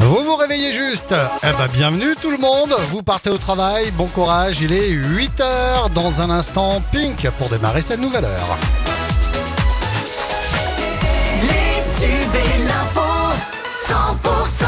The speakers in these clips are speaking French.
Vous vous réveillez juste. Eh ben bienvenue tout le monde, vous partez au travail, bon courage, il est 8h dans un instant Pink pour démarrer cette nouvelle heure. Les tubes et l'info 100%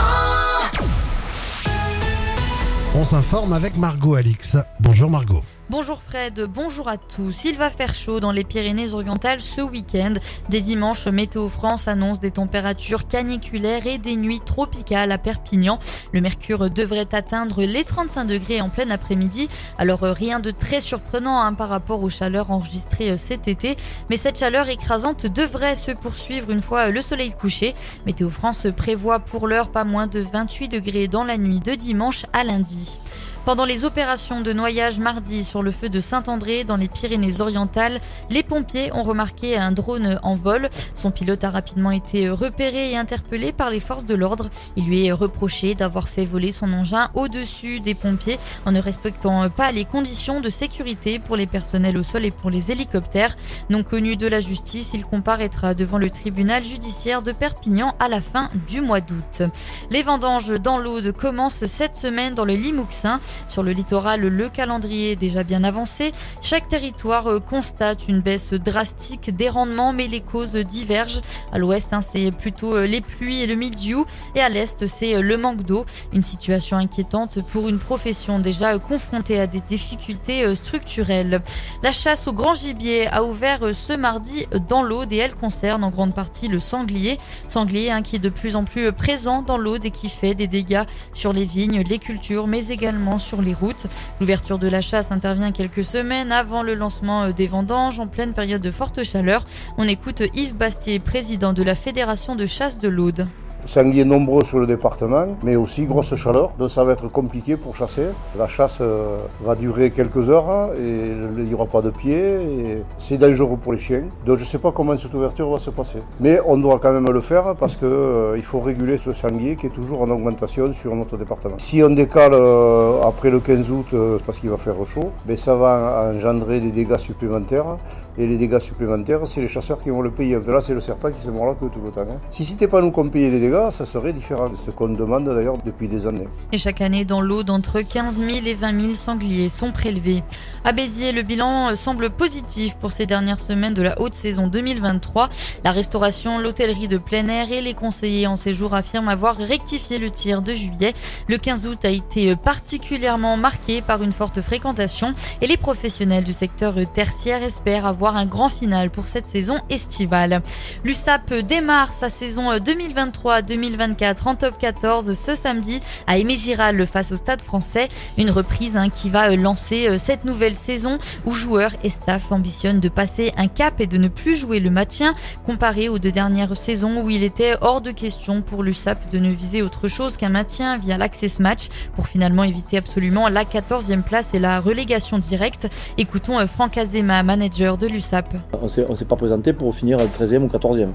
On s'informe avec Margot Alix. Bonjour Margot. Bonjour Fred, bonjour à tous. Il va faire chaud dans les Pyrénées-Orientales ce week-end. Dès dimanche, Météo France annonce des températures caniculaires et des nuits tropicales à Perpignan. Le mercure devrait atteindre les 35 degrés en plein après-midi. Alors euh, rien de très surprenant hein, par rapport aux chaleurs enregistrées euh, cet été. Mais cette chaleur écrasante devrait se poursuivre une fois euh, le soleil couché. Météo France prévoit pour l'heure pas moins de 28 degrés dans la nuit de dimanche à lundi. Pendant les opérations de noyage mardi sur le feu de Saint-André dans les Pyrénées-Orientales, les pompiers ont remarqué un drone en vol. Son pilote a rapidement été repéré et interpellé par les forces de l'ordre. Il lui est reproché d'avoir fait voler son engin au-dessus des pompiers en ne respectant pas les conditions de sécurité pour les personnels au sol et pour les hélicoptères. Non connu de la justice, il comparaîtra devant le tribunal judiciaire de Perpignan à la fin du mois d'août. Les vendanges dans l'Aude commencent cette semaine dans le Limouxin. Sur le littoral, le calendrier est déjà bien avancé. Chaque territoire euh, constate une baisse drastique des rendements, mais les causes divergent. À l'ouest, hein, c'est plutôt euh, les pluies et le mildiou, et à l'est, c'est euh, le manque d'eau. Une situation inquiétante pour une profession déjà confrontée à des difficultés structurelles. La chasse au grand gibier a ouvert ce mardi dans l'Aude et elle concerne en grande partie le sanglier. Sanglier hein, qui est de plus en plus présent dans l'Aude et qui fait des dégâts sur les vignes, les cultures, mais également sur les routes. L'ouverture de la chasse intervient quelques semaines avant le lancement euh, des vendanges en pleine période de forte chaleur. On écoute Yves Bastier, président de la Fédération de chasse de l'Aude sangliers nombreux sur le département, mais aussi grosse chaleur. Donc ça va être compliqué pour chasser. La chasse euh, va durer quelques heures et il n'y aura pas de pied. C'est dangereux pour les chiens. Donc je ne sais pas comment cette ouverture va se passer. Mais on doit quand même le faire parce qu'il euh, faut réguler ce sanglier qui est toujours en augmentation sur notre département. Si on décale euh, après le 15 août parce qu'il va faire chaud, ben, ça va engendrer des dégâts supplémentaires. Et les dégâts supplémentaires, c'est les chasseurs qui vont le payer. Là, c'est le serpent qui se mord la queue tout le temps. Hein. Si c'était pas nous qu'on payait les dégâts, ça serait différent ce qu'on demande d'ailleurs depuis des années. Et chaque année, dans l'eau, d'entre 15 000 et 20 000 sangliers sont prélevés. À Béziers, le bilan semble positif pour ces dernières semaines de la haute saison 2023. La restauration, l'hôtellerie de plein air et les conseillers en séjour affirment avoir rectifié le tir de juillet. Le 15 août a été particulièrement marqué par une forte fréquentation et les professionnels du secteur tertiaire espèrent avoir un grand final pour cette saison estivale. L'USAP démarre sa saison 2023 2024 en top 14 ce samedi à Aimé Giral face au Stade français. Une reprise hein, qui va euh, lancer euh, cette nouvelle saison où joueurs et staff ambitionnent de passer un cap et de ne plus jouer le maintien comparé aux deux dernières saisons où il était hors de question pour l'USAP de ne viser autre chose qu'un maintien via l'access match pour finalement éviter absolument la 14e place et la relégation directe. Écoutons euh, Franck Azema, manager de l'USAP. On ne s'est pas présenté pour finir 13e ou 14e.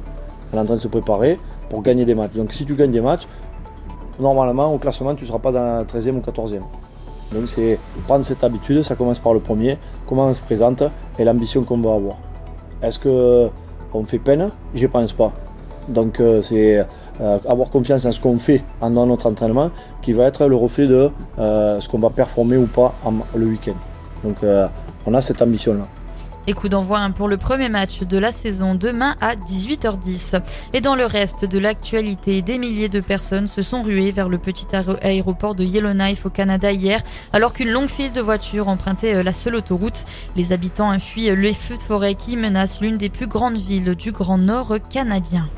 On est en train de se préparer pour gagner des matchs. Donc si tu gagnes des matchs, normalement au classement tu ne seras pas dans 13e ou 14e. Donc c'est prendre cette habitude, ça commence par le premier, comment on se présente et l'ambition qu'on va avoir. Est-ce qu'on fait peine? Je pense pas. Donc euh, c'est euh, avoir confiance en ce qu'on fait en notre entraînement qui va être le reflet de euh, ce qu'on va performer ou pas le week-end. Donc on a cette ambition-là. Et coup d'envoi pour le premier match de la saison demain à 18h10. Et dans le reste de l'actualité, des milliers de personnes se sont ruées vers le petit aéroport de Yellowknife au Canada hier, alors qu'une longue file de voitures empruntait euh, la seule autoroute. Les habitants fuient les feux de forêt qui menacent l'une des plus grandes villes du Grand Nord canadien.